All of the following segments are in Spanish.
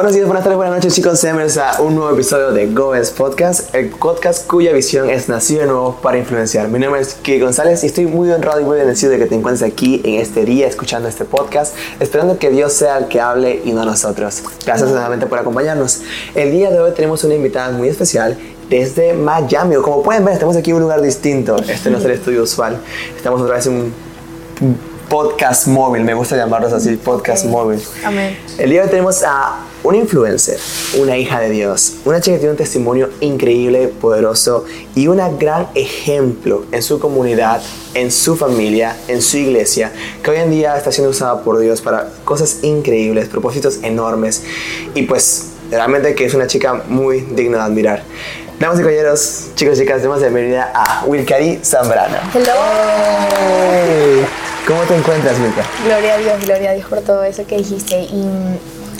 Buenos días, buenas tardes, buenas noches chicos, sean bienvenidos a un nuevo episodio de Goes Podcast, el podcast cuya visión es nacido de nuevo para influenciar. Mi nombre es Kike González y estoy muy honrado y muy bendecido de que te encuentres aquí en este día escuchando este podcast, esperando que Dios sea el que hable y no nosotros. Gracias nuevamente por acompañarnos. El día de hoy tenemos una invitada muy especial desde Miami. Como pueden ver, estamos aquí en un lugar distinto. Este no es el estudio usual. Estamos otra vez en un podcast móvil, me gusta llamarlos así, podcast móvil. Amén. El día de hoy tenemos a una influencer, una hija de Dios, una chica que tiene un testimonio increíble, poderoso y un gran ejemplo en su comunidad, en su familia, en su iglesia, que hoy en día está siendo usada por Dios para cosas increíbles, propósitos enormes y pues realmente que es una chica muy digna de admirar. Damas y caballeros, chicos y chicas, demos la bienvenida a Wilcari Zambrano. Hello. Hey, ¿Cómo te encuentras, Wilka? Gloria a Dios, gloria a Dios por todo eso que dijiste. Y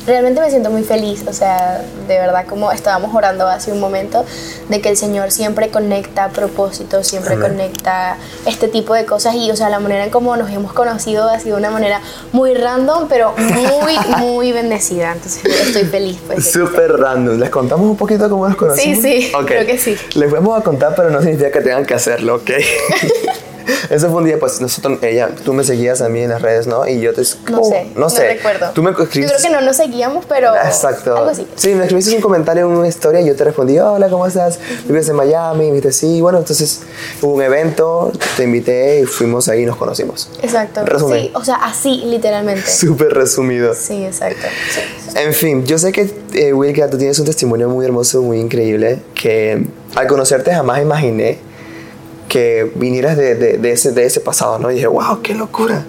realmente me siento muy feliz, o sea, de verdad como estábamos orando hace un momento, de que el Señor siempre conecta propósitos, siempre Amén. conecta este tipo de cosas y, o sea, la manera en cómo nos hemos conocido ha sido una manera muy random, pero muy, muy bendecida. Entonces estoy feliz, pues. Súper random. ¿Les contamos un poquito cómo nos conocimos? Sí, sí, Ok. creo que sí. Les vamos a contar, pero no significa que tengan que hacerlo, ¿ok? Eso fue un día, pues nosotros, ella, tú me seguías a mí en las redes, ¿no? Y yo te... No sé, no sé. recuerdo. Tú me Yo escribiste... creo que no nos seguíamos, pero Exacto. algo así. Sí, me escribiste un comentario en una historia y yo te respondí, hola, ¿cómo estás? ¿Vives en Miami? Y me dijiste, sí. Bueno, entonces hubo un evento, te invité y fuimos ahí y nos conocimos. Exacto. Resumen. Sí, o sea, así, literalmente. Súper resumido. Sí, exacto. Sí. En fin, yo sé que, eh, Wilka, tú tienes un testimonio muy hermoso, muy increíble, que al conocerte jamás imaginé que vinieras de, de- de ese, de ese pasado, ¿no? Y dije, wow, qué locura.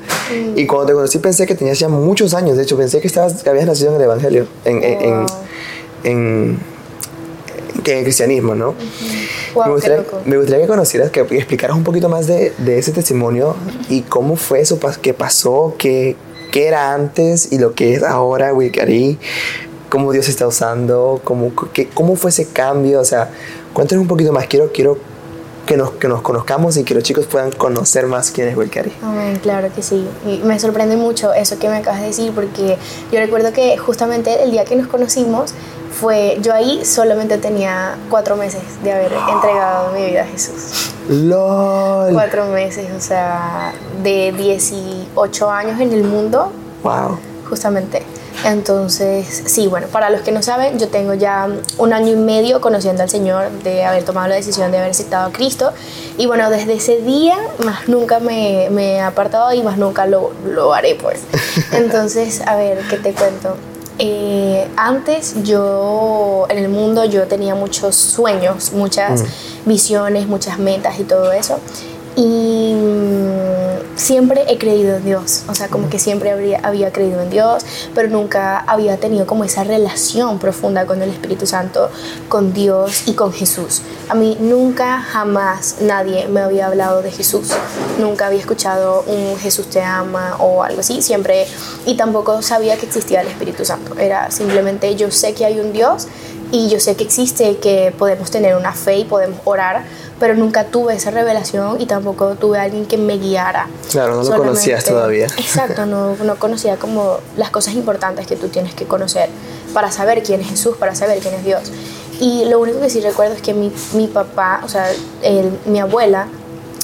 Y cuando te conocí pensé que tenías ya muchos años, de hecho pensé que, estabas, que habías nacido en el Evangelio, en, en, en, en- en el cristianismo, ¿no? Wow, me, qué gustaría, loco. me gustaría que conocieras, que explicaras un poquito más de, de ese testimonio y cómo fue eso, qué pasó, qué, qué era antes y lo que es ahora, Wilcari, cómo Dios está usando, cómo, qué- cómo fue ese cambio, o sea, cuéntanos un poquito más, quiero, quiero que nos, que nos conozcamos y que los chicos puedan conocer más quién es Wilcari. Amén, claro que sí. Y me sorprende mucho eso que me acabas de decir porque yo recuerdo que justamente el día que nos conocimos fue, yo ahí solamente tenía cuatro meses de haber entregado mi vida a Jesús. LOL. Cuatro meses, o sea, de 18 años en el mundo, Wow. justamente. Entonces, sí, bueno, para los que no saben, yo tengo ya un año y medio conociendo al Señor, de haber tomado la decisión de haber aceptado a Cristo. Y bueno, desde ese día, más nunca me, me he apartado y más nunca lo, lo haré, pues. Entonces, a ver, ¿qué te cuento? Eh, antes yo, en el mundo, yo tenía muchos sueños, muchas visiones, muchas metas y todo eso. Y mm, siempre he creído en Dios, o sea, como que siempre habría, había creído en Dios, pero nunca había tenido como esa relación profunda con el Espíritu Santo, con Dios y con Jesús. A mí nunca, jamás nadie me había hablado de Jesús, nunca había escuchado un Jesús te ama o algo así, siempre, y tampoco sabía que existía el Espíritu Santo, era simplemente yo sé que hay un Dios y yo sé que existe, que podemos tener una fe y podemos orar, pero nunca tuve esa revelación y tampoco tuve a alguien que me guiara. Claro, no lo conocías todavía. Exacto, no, no conocía como las cosas importantes que tú tienes que conocer para saber quién es Jesús, para saber quién es Dios. Y lo único que sí recuerdo es que mi, mi papá, o sea, él- mi abuela,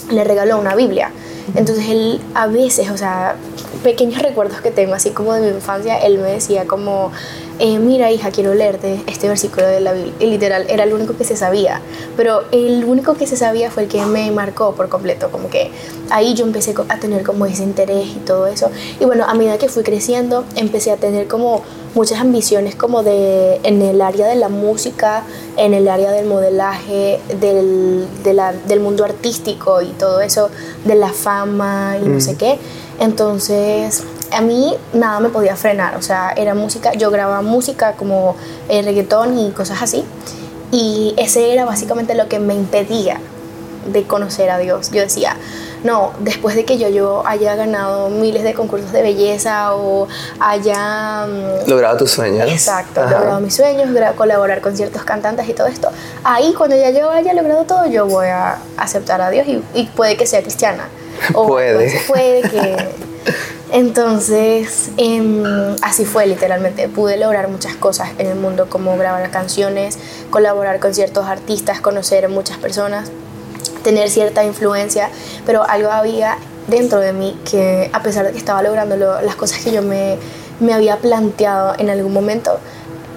le regaló una Biblia. Entonces él a veces, o sea, pequeños recuerdos que tengo, así como de mi infancia, él me decía como, eh, mira hija, quiero leerte este versículo de la Biblia. Y literal, era el único que se sabía. Pero el único que se sabía fue el que me marcó por completo, como que ahí yo empecé a tener como ese interés y todo eso. Y bueno, a medida que fui creciendo, empecé a tener como muchas ambiciones como de en el área de la música, en el área del modelaje, del, de la- del mundo artístico y todo eso, de la fama y no sé qué. Entonces, a mí nada me podía frenar, o sea, era música, yo grababa música como eh, reggaetón y cosas así. Y ese era básicamente lo que me impedía de conocer a Dios. Yo decía, no, después de que yo, yo haya ganado miles de concursos de belleza o haya... mm, Logrado tus sueños. Exacto, Ajá. logrado mis sueños, colaborar con ciertos cantantes y todo esto. Ahí, cuando ya yo haya logrado todo, yo voy a aceptar a Dios y, y puede que sea cristiana. O Puede. pues, puede que. Entonces, em, así fue literalmente. Pude lograr muchas cosas en el mundo, como grabar canciones, colaborar con ciertos artistas, conocer muchas personas, tener cierta influencia, pero algo había dentro de mí que a pesar de que estaba logrando las cosas que yo me, me, había planteado en algún momento,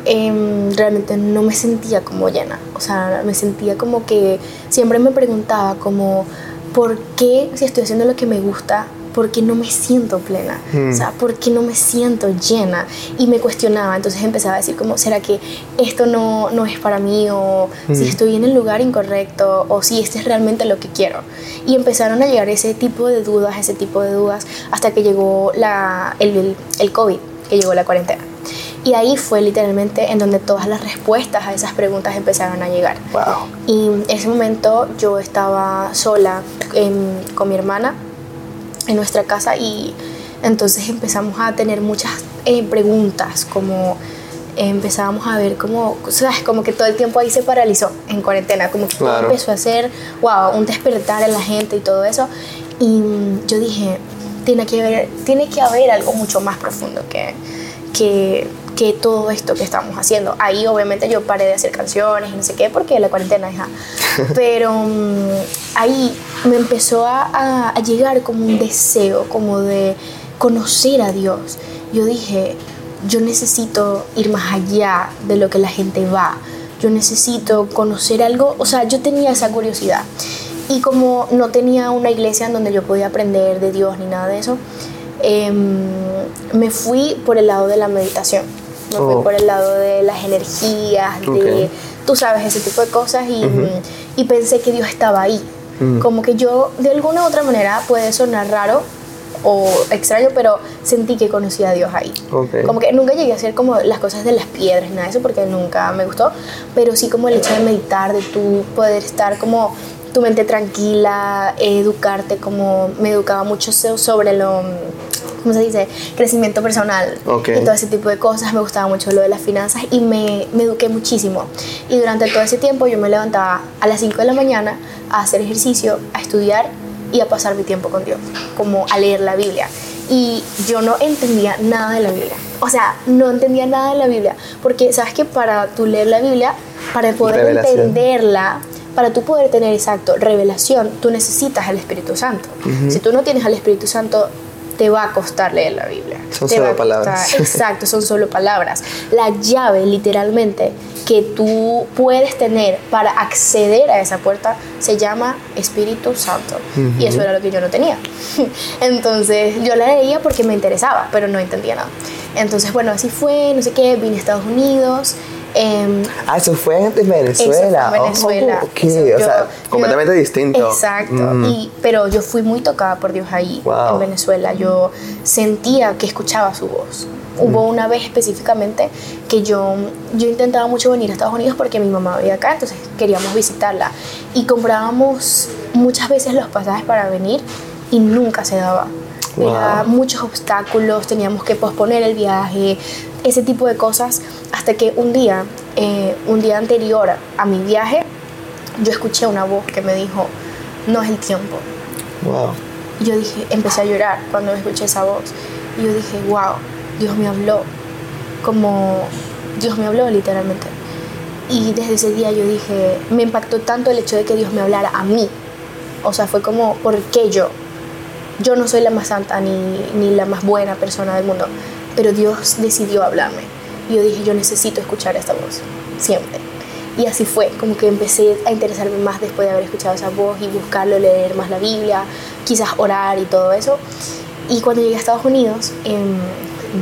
em, realmente no me sentía como llena. O sea, me sentía como que siempre me preguntaba como, ¿por qué si estoy haciendo lo que me gusta? Porque no me siento plena, o sea, porque no me siento llena. Y me cuestionaba, entonces empezaba a decir como, ¿será que esto no, no es para mí? O si estoy en el lugar incorrecto, o si este es realmente lo que quiero. Y empezaron a llegar ese tipo de dudas, ese tipo de dudas, hasta que llegó la, el, el COVID, que llegó la cuarentena. Y ahí fue literalmente en donde todas las respuestas a esas preguntas empezaron a llegar. Wow. Y en ese momento yo estaba sola con mi hermana en nuestra casa y entonces empezamos a tener muchas eh, preguntas, como empezábamos a ver como, o como que todo el tiempo ahí se paralizó en cuarentena, como que todo empezó a ser, wow, un despertar en la gente y todo eso. Y yo dije, tiene que haber, tiene que haber algo mucho más profundo que, que, que todo esto que estamos haciendo. Ahí obviamente yo paré de hacer canciones y no sé qué, porque la cuarentena, hija. Pero mm, ahí me empezó a, a, llegar como un deseo, como de conocer a Dios. Yo dije, yo necesito ir más allá de lo que la gente va. Yo necesito conocer algo. O sea, yo tenía esa curiosidad. Y como no tenía una iglesia en donde yo podía aprender de Dios ni nada de eso, em, me fui por el lado de la meditación me fui oh. por el lado de las energías, de, tú sabes, ese tipo de cosas y, y pensé que Dios estaba ahí. Mm. Como que yo, de alguna u otra manera, puede sonar raro o extraño, pero sentí que conocía a Dios ahí. Como que nunca llegué a hacer como las cosas de las piedras, nada de eso, porque nunca me gustó, pero sí como el hecho de meditar, de tú poder estar como tu mente tranquila, educarte, como me educaba mucho sobre lo ¿cómo se dice? Crecimiento personal y todo ese tipo de cosas. Me gustaba mucho lo de las finanzas y me, me eduqué muchísimo. Y durante todo ese tiempo yo me levantaba a las 5 de la mañana a hacer ejercicio, a estudiar y a pasar mi tiempo con Dios, como a leer la Biblia. Y yo no entendía nada de la Biblia. O sea, no entendía nada de la Biblia. Porque sabes que para tú leer la Biblia, para poder entenderla, para tú poder tener exacto revelación, tú necesitas al Espíritu Santo. Si tú no tienes al Espíritu Santo, te va a costar leer la Biblia. Son solo palabras. exacto, son solo palabras. La llave, literalmente, que tú puedes tener para acceder a esa puerta se llama Espíritu Santo. Y eso era lo que yo no tenía. Entonces yo la leía porque me interesaba, pero no entendía nada. Entonces, bueno, así fue, no sé qué, vine a Estados Unidos Em, ah, eso fue en Venezuela. Venezuela. Oh, o sea, completamente distinto. Exacto. Mm. Y, pero yo fui muy tocada por Dios ahí, en Venezuela. Yo sentía que escuchaba su voz. Hubo mm. una vez específicamente que yo, yo intentaba mucho venir a Estados Unidos porque mi mamá vivía acá, entonces queríamos visitarla. Y comprábamos muchas veces los pasajes para venir y nunca se daba. Había muchos obstáculos, teníamos que posponer el viaje, ese tipo de cosas, hasta que un día, eh, un día anterior a mi viaje, yo escuché una voz que me dijo, no es el tiempo. Wow. Y yo dije, empecé a llorar cuando escuché esa voz. Y yo dije, wow, Dios me habló. Como Dios me habló literalmente. Y desde ese día yo dije, me impactó tanto el hecho de que Dios me hablara a mí. O sea, fue como, ¿por qué yo? Yo no soy la más santa ni, ni la más buena persona del mundo pero Dios decidió hablarme. Y yo dije, yo necesito escuchar esta voz, siempre. Y así fue, como que empecé a interesarme más después de haber escuchado esa voz y buscarlo, leer más la Biblia, quizás orar y todo eso. Y cuando llegué a Estados Unidos, em,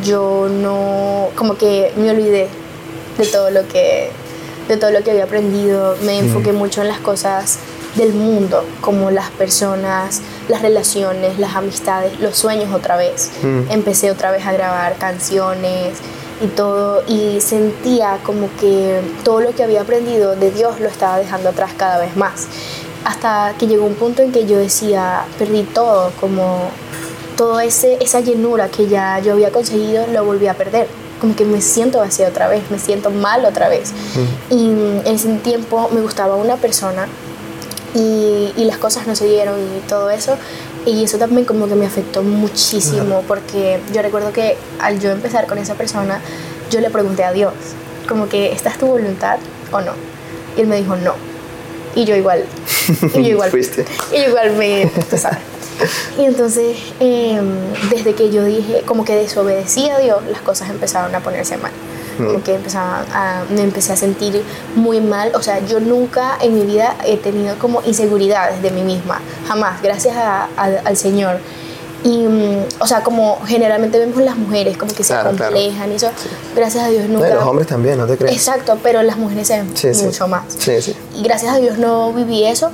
yo no, como que me olvidé de todo lo que, de todo lo que había aprendido, me enfoqué mucho en las cosas del mundo, como las personas, las relaciones, las amistades, los sueños otra vez. Mm. Empecé otra vez a grabar canciones y todo y sentía como que todo lo que había aprendido de Dios lo estaba dejando atrás cada vez más. Hasta que llegó un punto en que yo decía, perdí todo, como toda esa llenura que ya yo había conseguido, lo volví a perder como que me siento vacía otra vez, me siento mal otra vez. Mm. Y en ese tiempo me gustaba una persona y, y, las cosas no se dieron y todo eso. Y eso también como que me afectó muchísimo porque yo recuerdo que al yo empezar con esa persona, yo le pregunté a Dios, como que, ¿esta es tu voluntad o no? Y él me dijo, no. Y yo igual. Y yo igual. Fuiste. Y yo igual me, tú sabes. Y entonces, em, desde que yo dije, como que desobedecí a Dios, las cosas empezaron a ponerse mal. Como que empezaba a, me empecé a sentir muy mal. O sea, yo nunca en mi vida he tenido como inseguridades de mí misma. Jamás, gracias a- a- al Señor. Y, mm, o sea, como generalmente vemos las mujeres, como que se Claro, claro. complejan y eso. Gracias a Dios No, nunca. y los hombres también, ¿no te crees? Exacto, pero las mujeres se ven Sí, sí. mucho más. Sí, sí. Y gracias a Dios no viví eso,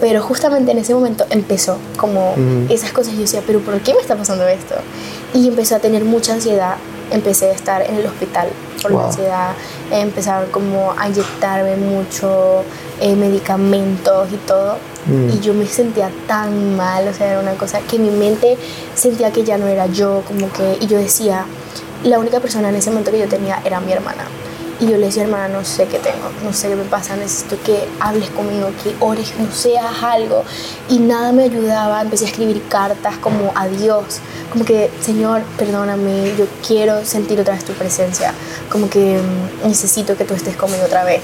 pero justamente en ese momento empezó como esas cosas. Yo decía, pero ¿por qué me está pasando esto? Y empecé a tener mucha ansiedad. Empecé a estar en el hospital por la ansiedad. Empezaron como a inyectarme mucho eh, medicamentos y todo. Mm. Y yo me sentía tan mal, o sea, era una cosa que mi mente sentía que ya no era yo, como que, y yo decía, la única persona en ese momento que yo tenía era mi hermana. Y yo le decía, hermana, no sé qué tengo, no sé qué me pasa, necesito que hables conmigo, que ores, no haz algo. Y nada me ayudaba, empecé a escribir cartas como a Dios, como que, Señor, perdóname, yo quiero sentir otra vez tu presencia, como que mm, necesito que tú estés conmigo otra vez.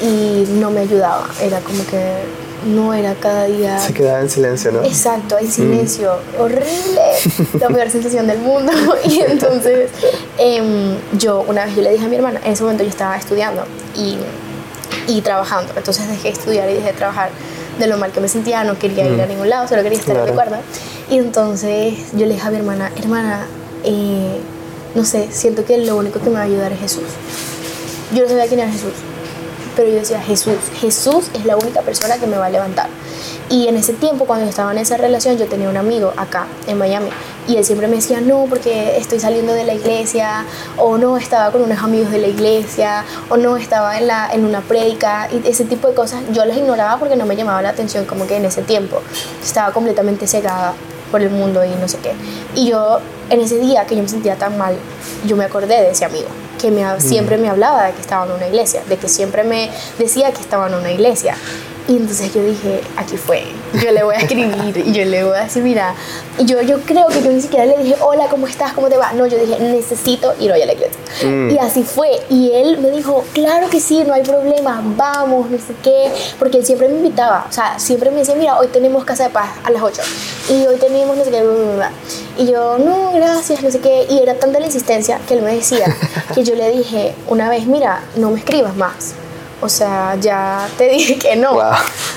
Y no me ayudaba, era como que no era cada día... Se quedaba en silencio, ¿no? Exacto, en silencio, horrible, la peor sensación del mundo. Y entonces em, yo una vez yo le dije a mi hermana, en ese momento yo estaba estudiando y, y trabajando, entonces dejé de estudiar y dejé de trabajar de lo mal que me sentía, no quería ir a ningún lado, solo quería estar en mi Claro. cuarto. Y entonces yo le dije a mi hermana, hermana, eh, no sé, siento que lo único que me va a ayudar es Jesús. Yo no sabía quién era Jesús, pero yo decía, Jesús, Jesús es la única persona que me va a levantar. Y en ese tiempo, cuando yo estaba en esa relación, yo tenía un amigo acá, en Miami, y él siempre me decía, no, porque estoy saliendo de la iglesia, o no, estaba con unos amigos de la iglesia, o no, estaba en, la, en una prédica, y ese tipo de cosas, yo las ignoraba porque no me llamaba la atención, como que en ese tiempo estaba completamente cegada por el mundo y no sé qué. Y yo, en ese día que yo me sentía tan mal, yo me acordé de ese amigo que me, siempre me hablaba de que estaba en una iglesia, de que siempre me decía que estaba en una iglesia. Y entonces yo dije, aquí fue, yo le voy a escribir y yo le voy a decir, mira, y yo, yo creo que yo ni siquiera le dije, hola, ¿cómo estás? ¿Cómo te va? No, yo dije, necesito ir hoy a la iglesia. Mm. Y así fue. Y él me dijo, claro que sí, no hay problema, vamos, no sé qué, porque él siempre me invitaba, o sea, siempre me decía, mira, hoy tenemos casa de paz a las 8 y hoy tenemos no sé qué, bla, bla, bla". Y yo, no, gracias, no sé qué. Y era tanta la insistencia que él me decía que yo le dije una vez, mira, no me escribas más. O sea, ya te dije que no. Wow.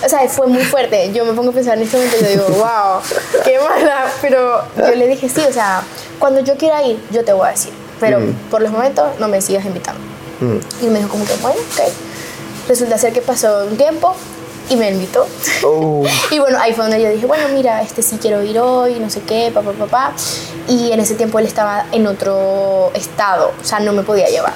O sea, fue muy fuerte. Yo me pongo a pensar en este momento y yo digo, wow, qué mala. Pero yo le dije, sí, o sea, cuando yo quiera ir, yo te voy a decir. Pero Mm. por los momentos no me sigas invitando. Mm. Y me dijo como que, bueno, ok. Resulta ser que pasó un tiempo y me invitó. Oh. Y bueno, ahí fue donde yo dije, bueno, mira, este sí quiero ir hoy, no sé qué, papá, papá. Y en ese tiempo él estaba en otro estado, o sea, no me podía llevar.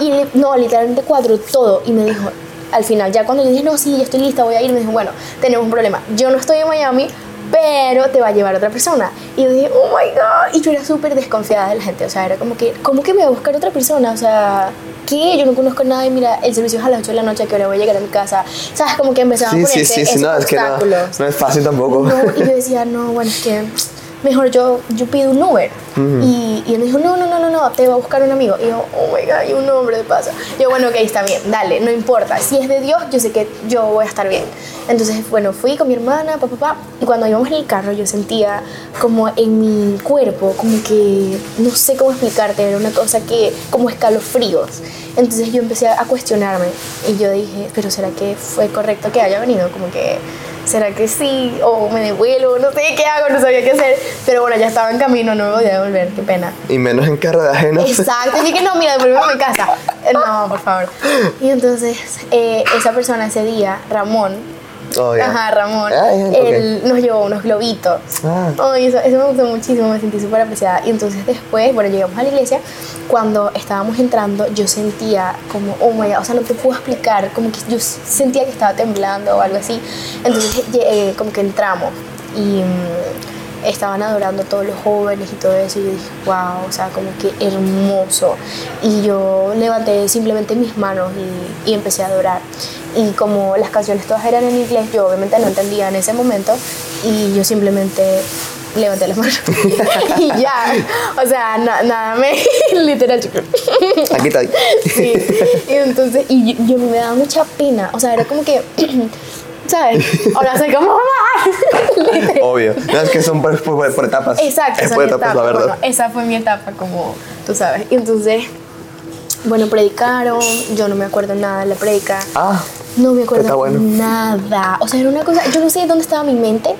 Y li- no, literalmente cuadró todo y me dijo, al final, ya cuando yo dije, no, sí, ya estoy lista, voy a ir, me dijo, bueno, tenemos un problema. Yo no estoy en Miami, pero te va a llevar otra persona. Y yo dije, oh my god. Y yo era súper desconfiada de la gente, o sea, era como que, ¿cómo que me va a buscar otra persona? O sea, ¿qué? Yo no conozco a nadie, mira, el servicio es a las 8 de la noche, ¿a qué hora voy a llegar a mi casa? ¿Sabes? Como que empezaban Sí, a sí, ponerse sí, sí, esos no, es que no, no es fácil tampoco. No, y yo decía, no, bueno, es que mejor yo, yo pido un Uber. y, y él me dijo, no, no, no, no, no, te va a buscar un amigo. Y yo, oh my God, y un hombre de paso. Yo, bueno, ok, está bien, dale, no importa. Si es de Dios, yo sé que yo voy a estar bien. Entonces, bueno, fui con mi hermana, papá, papá, y cuando íbamos en el carro, yo sentía como en mi cuerpo, como que, no sé cómo explicarte, era una cosa que, como escalofríos. Entonces yo empecé a cuestionarme y yo dije, pero ¿será que fue correcto que haya venido? Como que, ¿será que sí? O me devuelvo, no sé qué hago, no sabía qué hacer. Pero bueno, ya estaba en camino, no me podía devolver, qué pena. Y menos en carro de ajeno. Exacto, y dije, no, mira, devuélveme a mi casa. No, por favor. Y entonces, eh, esa persona ese día, Ramón, Oh. Ajá, Ramón. Ah. Él nos llevó unos globitos. Ah. Ay, eso, eso me gustó muchísimo, me sentí súper apreciada. Y entonces después, bueno, llegamos a la iglesia. Cuando estábamos entrando, yo sentía como, oh my God, o sea, no te puedo explicar, como que yo sentía que estaba temblando o algo así. Entonces, eh, como que entramos y mm, estaban adorando a todos los jóvenes y todo eso. Y yo dije, wow, o sea, como que hermoso. Y yo levanté simplemente mis manos y, y empecé a adorar. Y como las canciones todas eran en inglés, yo obviamente no entendía en ese momento. y yo simplemente levanté las manos y ya, o sea, na- nada me, literal, chico. Aquí está. Sí, y entonces, y yo, yo me daba mucha pena, o sea, era como que, ¿sabes? Ahora soy como mamá. Obvio. No, es que son por, por- por etapas. Exacto, es esa por etapas, etapa. la verdad. Bueno, esa fue mi etapa, como tú sabes. Y entonces, bueno, predicaron, yo no me acuerdo nada de la predica. Ah, No me acuerdo bueno. nada. O sea, era una cosa, yo no sé dónde estaba mi mente,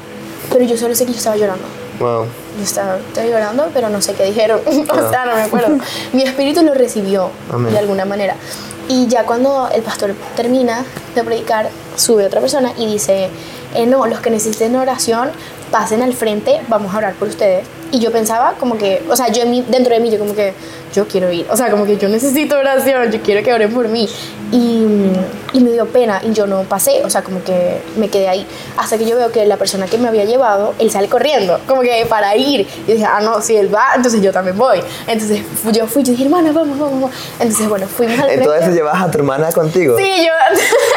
pero yo solo sé que yo estaba llorando. wow. Yo estaba, estaba llorando, pero no sé qué dijeron. o Ah. sea, no me acuerdo. Mi espíritu lo recibió Amén. de alguna manera. Y ya cuando el pastor termina de predicar, sube otra persona y dice, eh, no, los que necesiten oración, pasen al frente, vamos a orar por ustedes. Y yo pensaba como que, o sea, yo en mí- dentro de mí, yo como que, yo quiero ir. O sea, como que yo necesito oración, yo quiero que oren por mí. Y, y me dio pena y yo no pasé, o sea, como que me quedé ahí. Hasta que yo veo que la persona que me había llevado, él sale corriendo, como que para ir. Y dije, ah, no, si él va, entonces yo también voy. Entonces yo fui, yo dije, hermana, vamos, vamos, vamos. Entonces, bueno, fuimos al. Entonces llevas a tu hermana contigo. Sí, yo.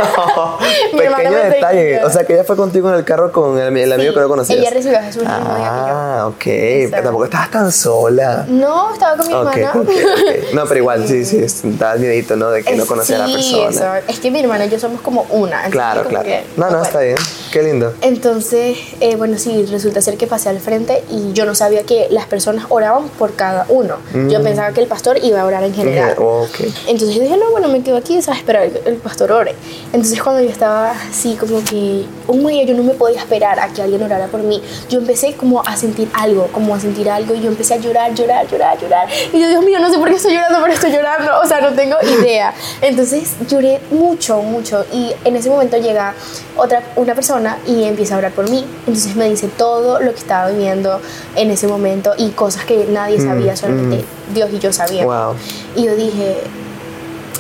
Mi hermana Pequeño detalle. O sea, que ella fue contigo en el carro con el, el amigo Sí, que no conocías. Ella recibió a Jesús. Ah, ok. Pero tampoco estabas tan sola. No, estaba con mi Ok, hermana. ok, ok. No, pero igual, sí, sí, estabas miedito, ¿no? De que no Es- conocía a la sí, persona. eso. Es que mi hermana y yo somos como una. Claro, como claro. que No, no, puedo. está bien. Qué lindo. Entonces, eh, bueno, sí, resulta ser que pasé al frente y yo no sabía que las personas oraban por cada uno. Yo pensaba que el pastor iba a orar en general. Mm. Entonces yo dije, no, bueno, me quedo aquí, ¿sabes? Esperar que el pastor ore. Entonces cuando yo estaba así como que, un día yo no me podía esperar a que alguien orara por mí. Yo empecé como a sentir algo, como a sentir algo y yo empecé a llorar, llorar, llorar, llorar. Y yo, Dios mío, no sé por qué estoy llorando, pero estoy llorando. O sea, no tengo idea. Entonces lloré mucho, mucho. Y en ese momento llega otra, una persona y empieza a orar por mí. Entonces me dice todo lo que estaba viviendo en ese momento y cosas que nadie sabía, solamente Dios y yo sabíamos. Wow. Y yo dije,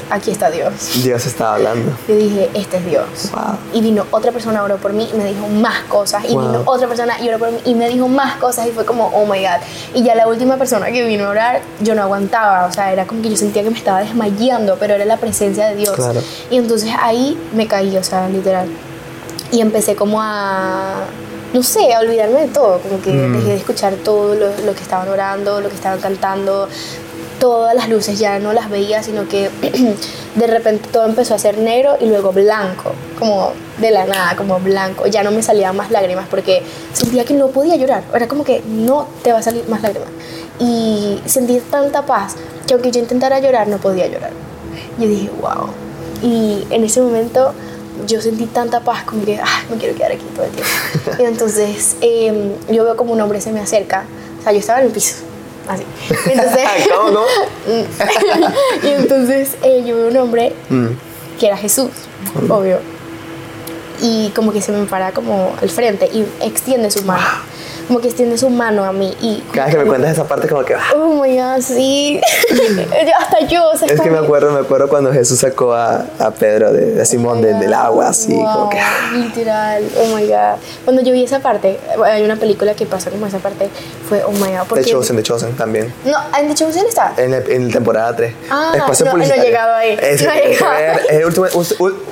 aquí está Dios. Dios estaba hablando. Yo dije, este es Dios. Wow. Y vino otra persona, oró por mí y me dijo más cosas. Y Wow. vino otra persona y oró por mí y me dijo más cosas. Y fue como, oh my God. Y ya la última persona que vino a orar, yo no aguantaba. O sea, era como que yo sentía que me estaba desmayando, pero era la presencia de Dios. Claro. Y entonces ahí me caí, o sea, literal. Y empecé como a, no sé, a olvidarme de todo. Como que Mm. dejé de escuchar todo lo, lo que estaban orando, lo que estaban cantando. Todas las luces ya no las veía, sino que de repente todo empezó a ser negro y luego blanco, como de la nada, como blanco. Ya no me salían más lágrimas porque sentía que no podía llorar. Era como que no te va a salir más lágrimas. Y sentí tanta paz que aunque yo intentara llorar, no podía llorar. Yo dije, wow. Y en ese momento yo sentí tanta paz como que, ah, me quiero quedar aquí todo el tiempo. y entonces em, yo veo como un hombre se me acerca. O sea, yo estaba en el piso. Así. Entonces, ¿Cómo, cómo? y entonces eh, yo veo un hombre Mm. que era Jesús, obvio. Y como que se me para como al frente y extiende su mano. Como que extiende su mano a mí y... Cada vez que me cuentas esa parte, como que. ah. Oh my God, sí. Hasta yo, o sea, Es que como me acuerdo, me acuerdo cuando Jesús sacó a, a Pedro de, de Simón de- del agua, así, como Wow, que. ah. Literal, oh my god. Cuando yo vi esa parte, hay una película que pasa como esa parte, fue oh my god. The Porque, Chosen, The Chosen también. No, en The Chosen está. En, el- en la temporada 3. Ah, Espacio no, no he llegado ahí. Ese No he llegado. es el último,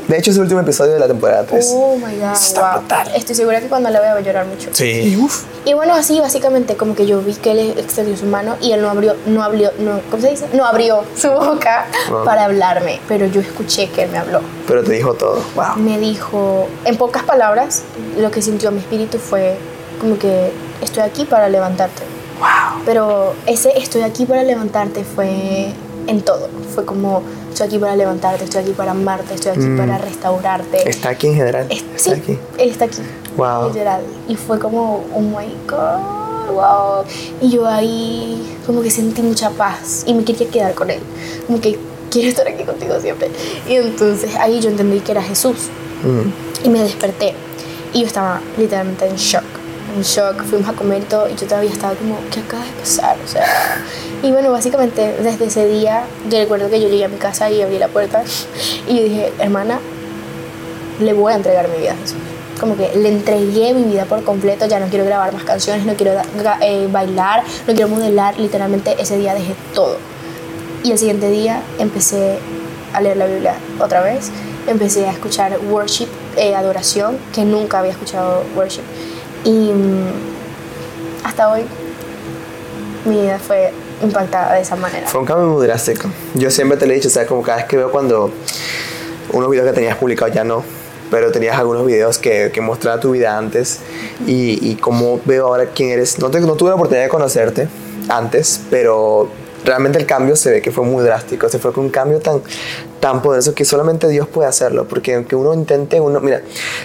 de hecho, es el último episodio de la temporada 3. Oh my god, Está wow. brutal. Estoy segura que cuando la vea voy a llorar mucho. Sí, uff. Y bueno, así básicamente como que yo vi que él extendió su mano y él no abrió, no abrió, no, ¿cómo se dice? No abrió su boca Wow. para hablarme, pero yo escuché que él me habló. Pero te dijo todo. Wow. me dijo, en pocas palabras, lo que sintió mi espíritu fue como que estoy aquí para levantarte. Wow. Pero ese estoy aquí para levantarte fue en todo. Fue como estoy aquí para levantarte, estoy aquí para amarte, estoy aquí Mm. para restaurarte. Está aquí en general. Es- Está sí, aquí. él está aquí. Wow. Literal. Y fue como, oh my god, wow. Y yo ahí como que sentí mucha paz y me quería quedar con él. Como que quiero estar aquí contigo siempre. Y entonces ahí yo entendí que era Jesús. Mm. Y me desperté. Y yo estaba literalmente en shock. En shock. Fuimos a comer y todo. Y yo todavía estaba como, ¿qué acaba de pasar? O sea. Y bueno, básicamente desde ese día, yo recuerdo que yo llegué a mi casa y abrí la puerta. Y yo dije, hermana, le voy a entregar mi vida a Jesús. Como que le entregué mi vida por completo. Ya no quiero grabar más canciones, no quiero eh, bailar, no quiero modelar. Literalmente ese día dejé todo. Y el siguiente día empecé a leer la Biblia otra vez. Empecé a escuchar worship, eh, adoración, que nunca había escuchado worship. Y mm, hasta hoy mi vida fue impactada de esa manera. Fue un cambio muy drástico. Yo siempre te lo he dicho, o sea, como cada vez que veo cuando unos videos que tenías publicados ya no, pero tenías algunos videos que, que mostraba tu vida antes y, y cómo veo ahora quién eres. No, te- no tuve la oportunidad de conocerte antes, pero realmente el cambio se ve que fue muy drástico. Se fue con un cambio tan, tan poderoso que solamente Dios puede hacerlo. Porque aunque uno intente, uno, mira,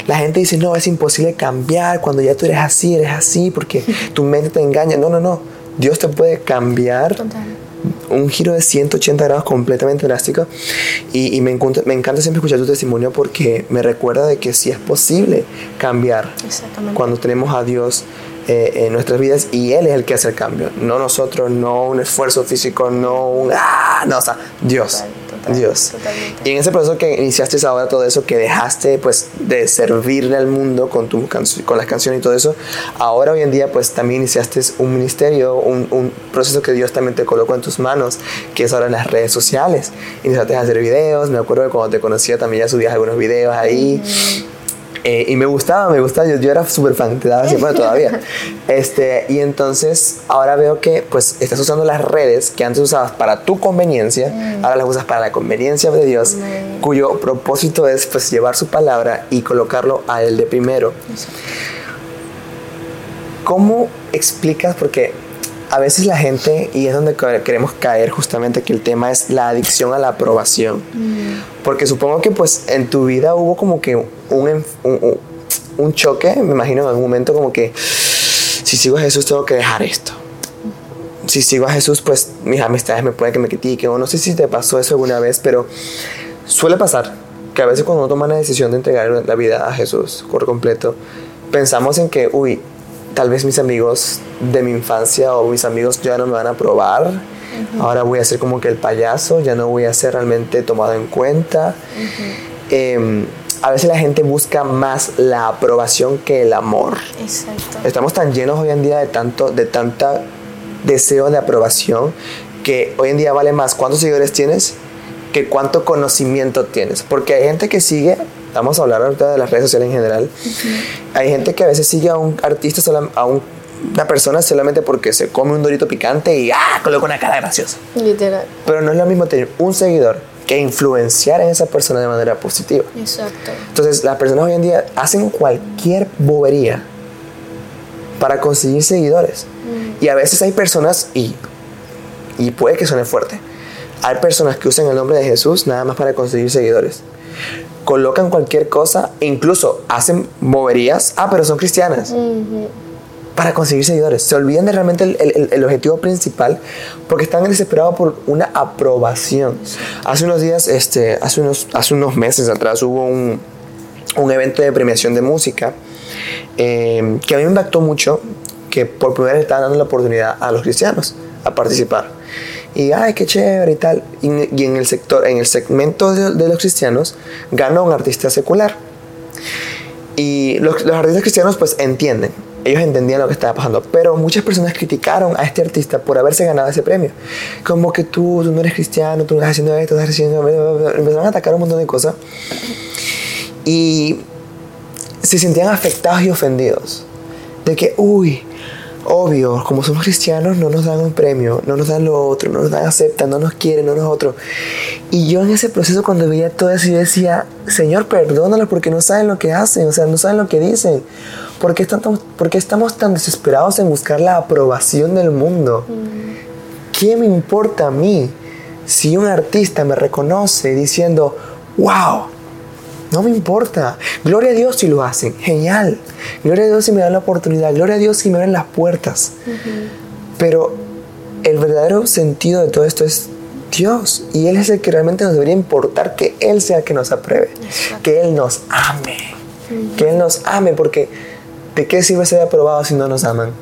la gente dice, no, es imposible cambiar cuando ya tú eres así, eres así, porque tu mente te engaña. No, no, no. Dios te puede cambiar Total. Un giro de 180 grados completamente drástico. Y, y me, encanta, me encanta siempre escuchar tu testimonio porque me recuerda de que sí es posible cambiar cuando tenemos a Dios eh, en nuestras vidas y Él es el que hace el cambio, no nosotros, no un esfuerzo físico, no un... ¡Ah! No, o sea, Dios, total, Dios. totalmente. Y en ese proceso que iniciaste ahora todo eso, que dejaste pues de servirle al mundo con, tu con las canciones y todo eso, ahora hoy en día pues también iniciaste un ministerio, un, un proceso que Dios también te colocó en tus manos, que es ahora en las redes sociales. Iniciaste a hacer videos, me acuerdo que cuando te conocía también ya subías algunos videos ahí. Eh, y me gustaba, me gustaba, yo, yo era súper fan, te daba así, bueno, todavía. Este, y entonces ahora veo que pues estás usando las redes que antes usabas para tu conveniencia, ahora las usas para la conveniencia de Dios, cuyo propósito es pues llevar su palabra y colocarlo a él de primero. ¿Cómo explicas? Porque a veces la gente, y es donde queremos caer justamente, que el tema es la adicción a la aprobación. Porque supongo que pues en tu vida hubo como que un, un, un- choque, me imagino en algún momento como que si sigo a Jesús tengo que dejar esto. Si sigo a Jesús pues mis amistades me pueden que me critiquen o no sé si te pasó eso alguna vez, pero suele pasar que a veces cuando uno toma la decisión de entregar la vida a Jesús por completo, pensamos en que, uy, tal vez mis amigos de mi infancia o mis amigos ya no me van a aprobar. Ahora voy a ser como que el payaso, ya no voy a ser realmente tomado en cuenta. A veces la gente busca más la aprobación que el amor. Exacto. Estamos tan llenos hoy en día de tanto, de tanta deseo de aprobación que hoy en día vale más cuántos seguidores tienes que cuánto conocimiento tienes. Porque hay gente que sigue, vamos a hablar ahorita de las redes sociales en general, hay gente que a veces sigue a un artista, a un- una persona solamente porque se come un dorito picante y ¡ah! coloca una cara graciosa. Literal. Pero no es lo mismo tener un seguidor que influenciar en esa persona de manera positiva. Exacto. Entonces, las personas hoy en día hacen cualquier bobería para conseguir seguidores. Y a veces hay personas, y, y puede que suene fuerte, hay personas que usan el nombre de Jesús nada más para conseguir seguidores. Colocan cualquier cosa, e incluso hacen boberías, ah, pero son cristianas, para conseguir seguidores. Se olvidan de realmente el, el- objetivo principal porque están desesperados por una aprobación. Hace unos días, este, hace, unos, hace unos meses atrás hubo un, un evento de premiación de música eh, que a mí me impactó mucho que por primera vez estaban dando la oportunidad a los cristianos a participar y ay qué chévere y tal y, y en el sector en el segmento de, de los cristianos ganó un artista secular y los, los artistas cristianos pues entienden ellos entendían lo que estaba pasando pero muchas personas criticaron a este artista por haberse ganado ese premio como que tú, tú no eres cristiano tú no estás haciendo esto estás haciendo empezaron a atacar un montón de cosas y se sentían afectados y ofendidos. De que, uy, obvio, como somos cristianos no nos dan un premio, no nos dan lo otro, no nos dan aceptan, no nos quieren, no nos otro. Y yo en ese proceso cuando veía todo eso, yo decía, Señor, perdónalos porque no saben lo que hacen, o sea, no saben lo que dicen. ¿Por qué, tan- por qué estamos tan desesperados en buscar la aprobación del mundo? ¿Qué me importa a mí si un artista me reconoce diciendo, wow, no me importa. Gloria a Dios si lo hacen. Genial. Gloria a Dios si me dan la oportunidad. Gloria a Dios si me abren las puertas. Pero el verdadero sentido de todo esto es Dios. Y Él es el que realmente nos debería importar que Él sea el que nos apruebe. Que Él nos ame. Que Él nos ame porque ¿de qué sirve ser aprobado si no nos aman?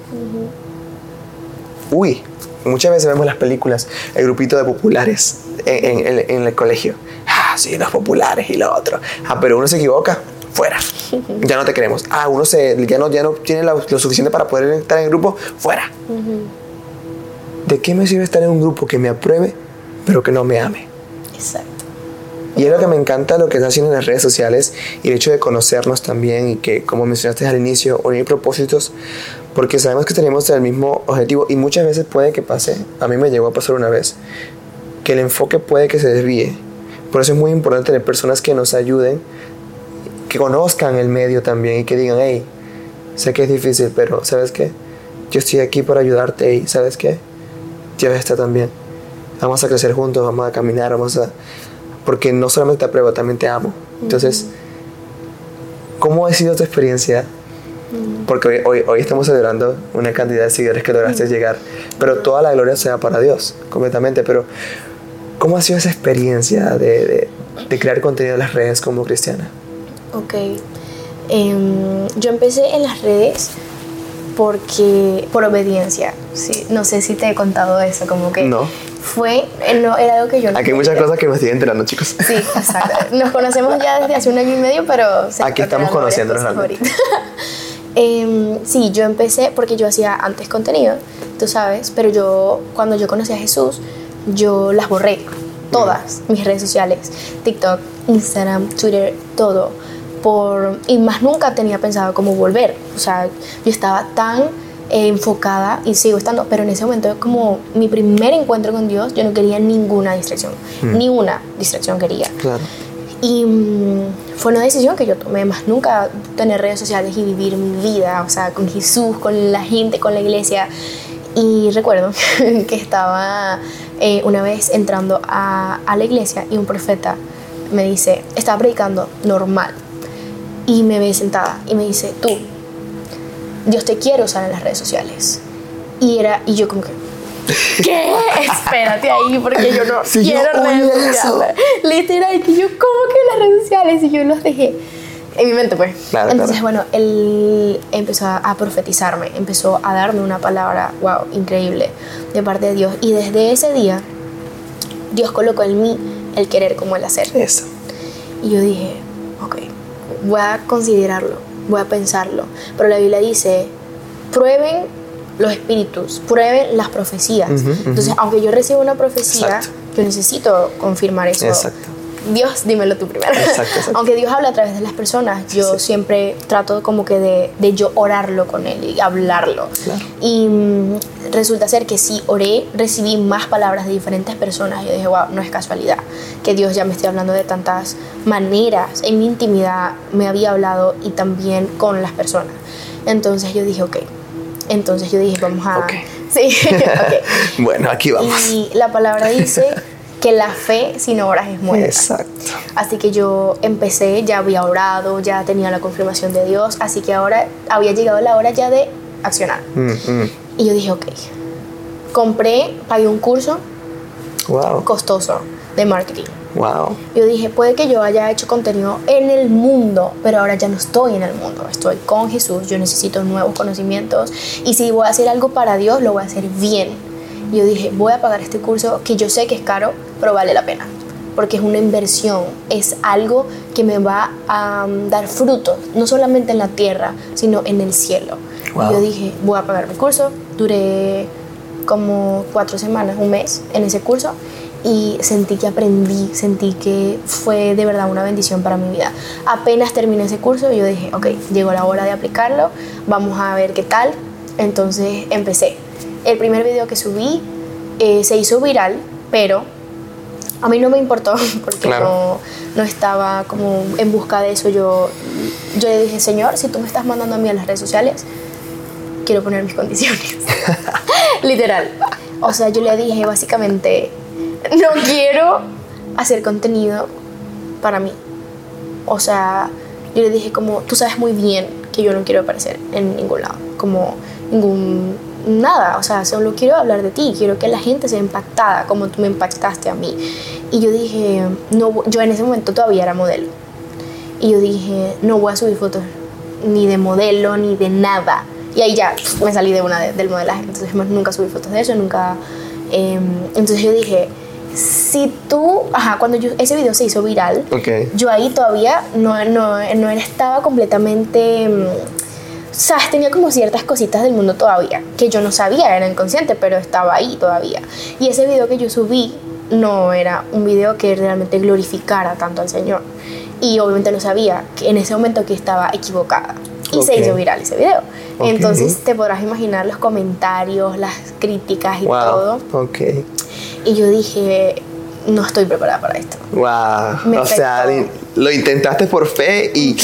Uy, muchas veces vemos las películas, el grupito de populares en, el colegio. Ah, sí, los populares y lo otro. Ah, pero uno se equivoca, fuera. Ya no te queremos. Ah, uno se, ya, no, ya no tiene lo suficiente para poder estar en el grupo, fuera. ¿De qué me sirve estar en un grupo que me apruebe, pero que no me ame? Exacto. Y es lo que me encanta lo que está haciendo en las redes sociales y el hecho de conocernos también y que, como mencionaste al inicio, unir propósitos, porque sabemos que tenemos el mismo objetivo y muchas veces puede que pase, a mí me llegó a pasar una vez, que el enfoque puede que se desvíe. Por eso es muy importante tener personas que nos ayuden, que conozcan el medio también y que digan, hey, sé que es difícil, pero ¿sabes qué? Yo estoy aquí para ayudarte y ¿sabes qué? Dios está también. Vamos a crecer juntos, vamos a caminar, vamos a... Porque no solamente te apruebo, también te amo. Entonces, ¿cómo ha sido tu experiencia? Porque hoy, hoy, hoy, estamos celebrando una cantidad de seguidores que lograste llegar, pero toda la gloria sea para Dios, completamente. Pero, ¿cómo ha sido esa experiencia de, de, de crear contenido en las redes como cristiana? Ok. Um, yo empecé en las redes porque por obediencia. Sí, no sé si te he contado eso, como que no. Fue, eh, no, era algo que yo no Aquí hay muchas cosas que me estoy enterando, chicos. Sí, exacto. Nos conocemos ya desde hace un año y medio, pero... Aquí estamos conociéndonos realmente. eh, sí, yo empecé porque yo hacía antes contenido, tú sabes, pero yo, cuando yo conocí a Jesús, yo las borré, todas mis redes sociales, TikTok, Instagram, Twitter, todo por, y más nunca tenía pensado cómo volver. O sea, yo estaba tan eh, enfocada y sigo estando, pero en ese momento como mi primer encuentro con Dios, yo no quería ninguna distracción, mm. ni una distracción quería. Claro. Y mmm, fue una decisión que yo tomé, más nunca tener redes sociales y vivir mi vida, o sea, con Jesús, con la gente, con la iglesia. Y recuerdo que estaba eh, una vez entrando a, a la iglesia y un profeta me dice, estaba predicando normal, y me ve sentada y me dice, tú, Dios te quiere usar en las redes sociales. Y, era, y yo como que, ¿qué? Espérate ahí porque yo no si quiero yo redes sociales. Literal, que yo, ¿cómo que las redes sociales? Y yo los dejé en mi mente, pues. Claro, Entonces, claro. bueno, él empezó a profetizarme, empezó a darme una palabra, wow, increíble, de parte de Dios. Y desde ese día, Dios colocó en mí el querer como el hacer. Eso. Y yo dije, ok, voy a considerarlo, voy a pensarlo. Pero la Biblia dice, prueben los espíritus, prueben las profecías. Uh -huh, uh -huh. Entonces, aunque yo reciba una profecía, Exacto. yo necesito confirmar eso. Exacto. Dios, dímelo tú primero. Exacto, exacto. Aunque Dios habla a través de las personas, Sí, yo sí. siempre trato como que de, de yo orarlo con Él y hablarlo. Claro. Y mm, resulta ser que sí, oré, recibí más palabras de diferentes personas. Yo dije, wow, no es casualidad que Dios ya me esté hablando de tantas maneras. En mi intimidad me había hablado y también con las personas. Entonces yo dije, ok. Entonces yo dije, vamos a... Ok. Sí, ok. Bueno, aquí vamos. Y la palabra dice que la fe sin obras es muerta. Exacto. Así que yo empecé, ya había orado, ya tenía la confirmación de Dios, así que ahora había llegado la hora ya de accionar. Mm, mm. Y yo dije, ok, compré, pagué un curso Wow. costoso de marketing. Wow. Yo dije, puede que yo haya hecho contenido en el mundo, pero ahora ya no estoy en el mundo, estoy con Jesús, yo necesito nuevos conocimientos y si voy a hacer algo para Dios, lo voy a hacer bien. Y yo dije, voy a pagar este curso que yo sé que es caro, pero vale la pena, porque es una inversión, es algo que me va a um, dar frutos, no solamente en la tierra, sino en el cielo. Wow. Y yo dije, voy a pagar mi curso, duré como cuatro semanas, un mes en ese curso y sentí que aprendí, sentí que fue de verdad una bendición para mi vida. Apenas terminé ese curso, yo dije, ok, llegó la hora de aplicarlo, vamos a ver qué tal. Entonces empecé. El primer video que subí eh, se hizo viral, pero a mí no me importó porque Claro. no, no estaba como en busca de eso. Yo, yo le dije, Señor, si tú me estás mandando a mí a las redes sociales, quiero poner mis condiciones. Literal. O sea, yo le dije básicamente, no quiero hacer contenido para mí. O sea, yo le dije como, tú sabes muy bien que yo no quiero aparecer en ningún lado, como ningún nada, o sea, solo quiero hablar de ti, quiero que la gente sea impactada como tú me impactaste a mí. Y yo dije, no, yo en ese momento todavía era modelo. Y yo dije, no voy a subir fotos ni de modelo, ni de nada. Y ahí ya me salí de una de- del modelaje. Entonces más nunca subí fotos de eso, nunca... eh, entonces yo dije, si tú... Ajá, cuando yo, ese video se hizo viral, Ok. yo ahí todavía no, no, no estaba completamente... ¿Sabes? Tenía como ciertas cositas del mundo todavía, que yo no sabía, era inconsciente, pero estaba ahí todavía. Y ese video que yo subí no era un video que realmente glorificara tanto al Señor. Y obviamente no sabía que en ese momento que estaba equivocada. Y se hizo viral ese video. Entonces te podrás imaginar los comentarios, las críticas y wow. todo. Ok. Y yo dije, no estoy preparada para esto. Wow. Me o sea, lo intentaste por fe y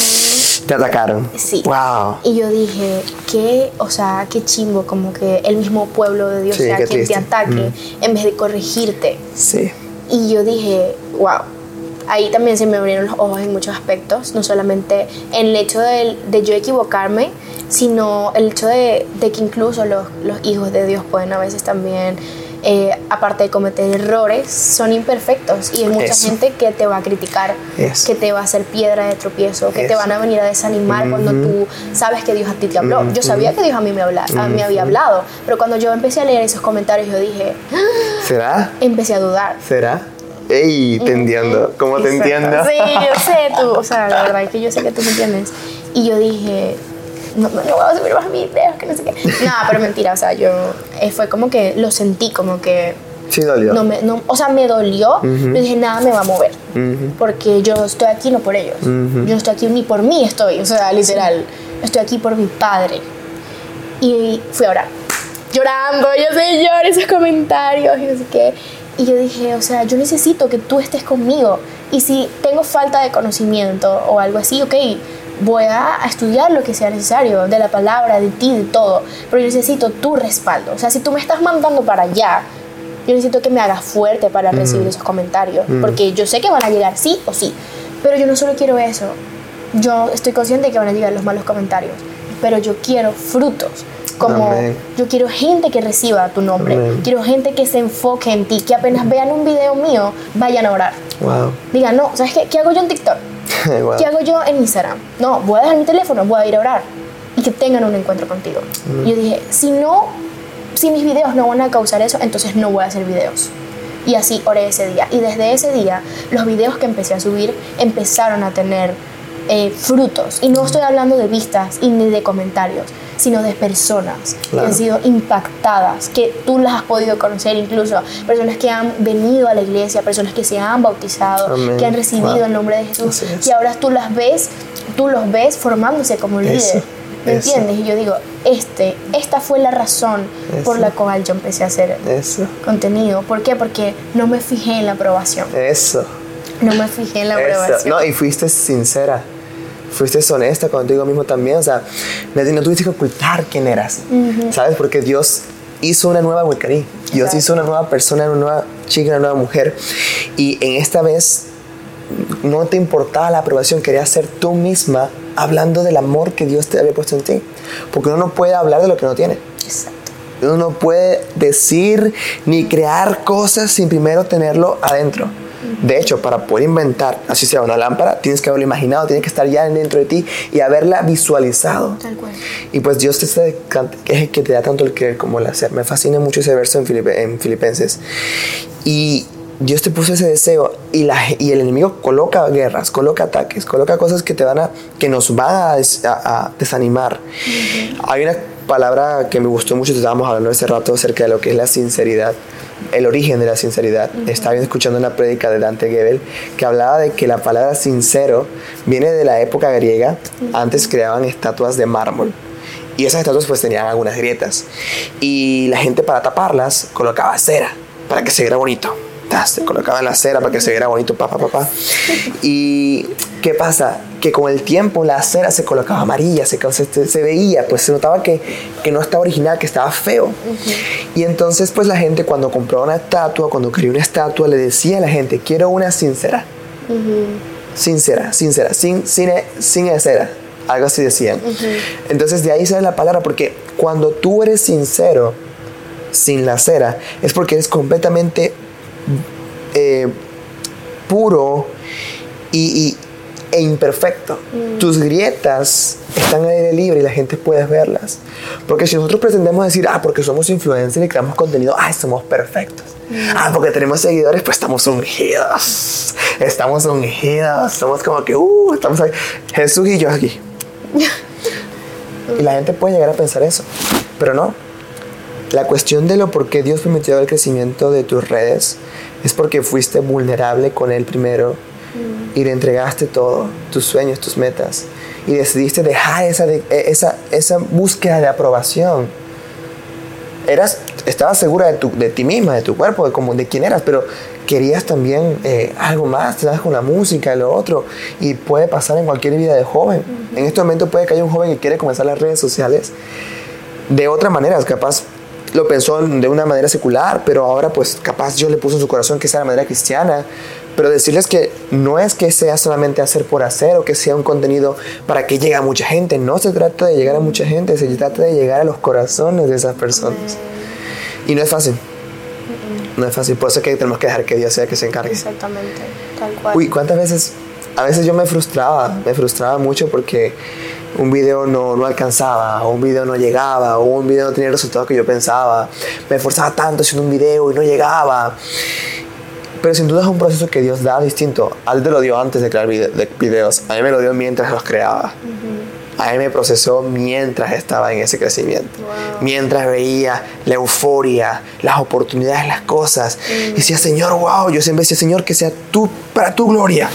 te atacaron. Sí. Wow. Y yo dije, qué, o sea, qué chimbo, como que el mismo pueblo de Dios Sí, sea quien triste. te ataque Mm. en vez de corregirte. Sí. Y yo dije, wow. Ahí también se me abrieron los ojos en muchos aspectos, no solamente en el hecho de, de yo equivocarme, sino el hecho de, de que incluso los, los hijos de Dios pueden a veces también, eh, aparte de cometer errores, son imperfectos. Y hay mucha Eso. gente que te va a criticar, Eso. que te va a hacer piedra de tropiezo, que te van a venir a desanimar cuando tú sabes que Dios a ti te habló. Yo sabía que Dios a mí me, habla, me había hablado, pero cuando yo empecé a leer esos comentarios, yo dije, ¡Ah! ¿Será? empecé a dudar. ¿Será? ¡Ey! Te entiendo. ¿Cómo te Exacto. entiendo? Sí, yo sé tú, o sea, la verdad es que yo sé que tú me entiendes. Y yo dije, no, no, no voy a subir más videos, que no sé qué. Nada, pero mentira, o sea, yo eh, fue como que lo sentí, como que Sí, dolió. no me, no, o sea, me dolió. Yo dije, nada me va a mover, Ujú. porque yo estoy aquí no por ellos. Yo no estoy aquí ni por mí estoy, o sea, literal, estoy aquí por mi padre. Y fui a orar, llorando, yo Señor, esos comentarios y no sé qué. Y yo dije, o sea, yo necesito que tú estés conmigo. Y si tengo falta de conocimiento o algo así, ok, voy a estudiar lo que sea necesario, de la palabra, de ti, de todo. Pero yo necesito tu respaldo. O sea, si tú me estás mandando para allá, yo necesito que me hagas fuerte para recibir esos comentarios. Porque yo sé que van a llegar sí o sí. Pero yo no solo quiero eso. Yo estoy consciente de que van a llegar los malos comentarios. Pero yo quiero frutos. Como Amén. yo quiero gente que reciba tu nombre. Amén. Quiero gente que se enfoque en ti. Que apenas vean un video mío, vayan a orar. Wow. Digan, no, ¿sabes qué? ¿Qué hago yo en TikTok? wow. ¿Qué hago yo en Instagram? No, voy a dejar mi teléfono, voy a ir a orar. Y que tengan un encuentro contigo. Y yo dije, si no, si mis videos no van a causar eso, entonces no voy a hacer videos. Y así oré ese día. Y desde ese día, los videos que empecé a subir empezaron a tener eh, frutos. Y no estoy hablando de vistas y ni de comentarios, sino de personas que han sido impactadas, que tú las has podido conocer incluso, personas que han venido a la iglesia, personas que se han bautizado, Amén. que han recibido Wow. el nombre de Jesús y ahora tú las ves, tú los ves formándose como Eso, líderes. ¿Me eso. entiendes? Y yo digo, este, esta fue la razón por la cual yo empecé a hacer Eso. contenido. ¿Por qué? Porque no me fijé en la aprobación. Eso. No me fijé en la aprobación. No, y fuiste sincera. Fuiste honesta contigo mismo también. O sea, no tuviste que ocultar quién eras. ¿Sabes? Porque Dios hizo una nueva Wiccarí. Dios Exacto. hizo una nueva persona, una nueva chica, una nueva mujer. Y en esta vez no te importaba la aprobación, querías ser tú misma hablando del amor que Dios te había puesto en ti. Porque uno no puede hablar de lo que no tiene. Exacto. Uno no puede decir ni crear cosas sin primero tenerlo adentro. De hecho, para poder inventar, así sea una lámpara, tienes que haberlo imaginado, tiene que estar ya dentro de ti y haberla visualizado. Tal cual. Y pues Dios te es el que te da tanto el querer como el hacer. Me fascina mucho ese verso en, en Filipenses. Y Dios te puso ese deseo y, la, y el enemigo coloca guerras, coloca ataques, coloca cosas que te van a, que nos van a, des- a- a desanimar. Hay una palabra que me gustó mucho, estábamos hablando hace rato acerca de lo que es la sinceridad, el origen de la sinceridad. Estaba escuchando una prédica de Dante Gebel que hablaba de que la palabra sincero viene de la época griega. Antes creaban estatuas de mármol. Y esas estatuas pues tenían algunas grietas. Y la gente para taparlas colocaba cera para que se viera bonito. Tas, Se colocaba la cera para que se viera bonito, pa, pa, pa, pa. Y ¿qué pasa? Que con el tiempo la cera se colocaba amarilla, se, se, se veía, pues se notaba que, que no estaba original, que estaba feo. Y entonces pues la gente cuando compraba una estatua, cuando quería una estatua, le decía a la gente, quiero una sincera. Sincera, sincera, sin, sin, sin cera. Algo así decían. Entonces de ahí sale la palabra, porque cuando tú eres sincero, sin la cera, es porque eres completamente eh, puro y, y- e imperfecto. Tus grietas están al aire libre y la gente puede verlas. Porque si nosotros pretendemos decir, ah, porque somos influencers y creamos contenido, ah, somos perfectos. Ah, porque tenemos seguidores, pues estamos ungidos. Estamos ungidos. Somos como que, uh, estamos ahí. Jesús y yo aquí. Y la gente puede llegar a pensar eso. Pero no. La cuestión de lo por qué Dios permitió el crecimiento de tus redes es porque fuiste vulnerable con Él primero y le entregaste todo, tus sueños, tus metas, y decidiste dejar esa, de- e- esa, esa búsqueda de aprobación. Eras, estabas segura de, tu, de ti misma, de tu cuerpo, de, como, de quién eras, pero querías también eh, algo más, te das con la música y lo otro, y puede pasar en cualquier vida de joven. En este momento puede que haya un joven que quiere comenzar las redes sociales de otra manera, capaz lo pensó de una manera secular, pero ahora pues capaz Dios le puso en su corazón que sea de manera cristiana. Pero decirles que no es que sea solamente hacer por hacer o que sea un contenido para que llegue a mucha gente, no se trata de llegar a mucha gente, se trata de llegar a los corazones de esas personas. Y no es fácil, no es fácil, por eso es que tenemos que dejar que Dios sea que se encargue. Exactamente, tal cual. Uy, ¿cuántas veces? A veces yo me frustraba, me frustraba mucho porque un video no, no alcanzaba, o un video no llegaba, o un video no tenía el resultado que yo pensaba. Me esforzaba tanto haciendo un video y no llegaba. Pero sin duda es un proceso que Dios da distinto. A él te lo dio antes de crear vide- de- videos, a mí me lo dio mientras los creaba. A mí me procesó mientras estaba en ese crecimiento. Wow. Mientras veía la euforia, las oportunidades, las cosas. Y decía, Señor, wow, yo siempre decía, Señor, que sea tú, para tu gloria.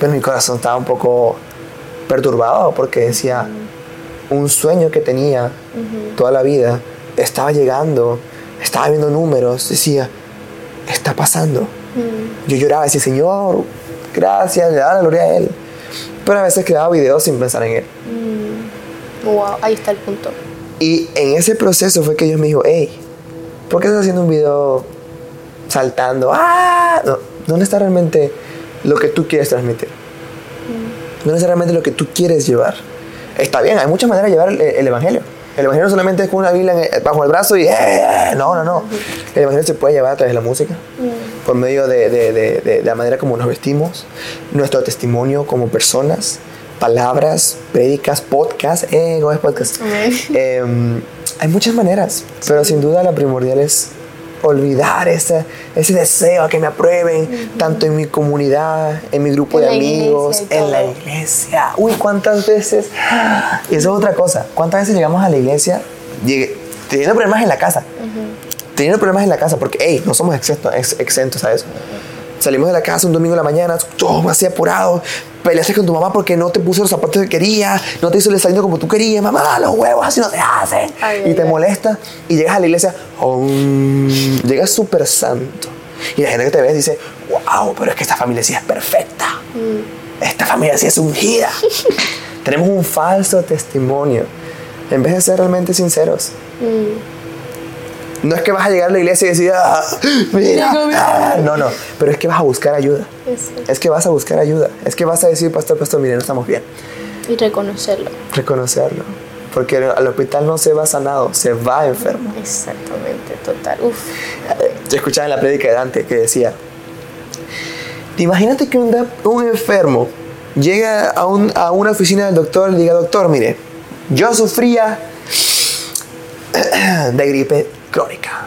Pero mi corazón estaba un poco perturbado porque decía, un sueño que tenía toda la vida estaba llegando, estaba viendo números, decía, está pasando. Yo lloraba y decía, Señor, gracias, le daba la gloria a Él. Pero a veces creaba videos sin pensar en Él. Wow, ahí está el punto. Y en ese proceso fue que Dios me dijo, hey, ¿por qué estás haciendo un video saltando? ¡Ah! No, ¿Dónde está realmente lo que tú quieres transmitir? ¿Dónde está realmente lo que tú quieres llevar? Está bien, hay muchas maneras de llevar el, el Evangelio. El Evangelio no solamente es con una Biblia en- bajo el brazo y... ¡eh! No, no, no. El Evangelio se puede llevar a través de la música, por medio de, de- de- de- la manera como nos vestimos, nuestro testimonio como personas, palabras, prédicas, podcasts. Eh, ¿cómo es podcast? Amén. Eh, hay muchas maneras, pero sin duda la primordial es olvidar ese, ese deseo a que me aprueben, tanto en mi comunidad, en mi grupo En de amigos, en la iglesia. Uy, ¿cuántas veces? Y eso es otra cosa. ¿Cuántas veces llegamos a la iglesia llegué- teniendo problemas en la casa? Teniendo problemas en la casa, porque, hey, no somos exentos, ex- exentos a eso. Salimos de la casa un domingo en la mañana, todo así apurado. Peleaste con tu mamá porque no te puso los zapatos que quería, no te hizo el desayuno como tú querías. Mamá, los huevos así no se hacen. Ay, y te ay. molesta y llegas a la iglesia, ¡om! llegas súper santo. Y la gente que te ve dice, wow, pero es que esta familia sí es perfecta. Esta familia sí es ungida. Tenemos un falso testimonio en vez de ser realmente sinceros. No es que vas a llegar a la iglesia y decir, ah, mira, ah, no, no, pero es que vas a buscar ayuda. Exacto. Es que vas a buscar ayuda. Es que vas a decir, pastor, pastor, mire, no estamos bien. Y reconocerlo. Reconocerlo. Porque al hospital no se va sanado, se va enfermo. Exactamente, total. Uf. Yo escuchaba en la prédica de Dante que decía, imagínate que un, un enfermo llega a, un- a una oficina del doctor y le diga, doctor, mire, yo sufría de gripe crónica,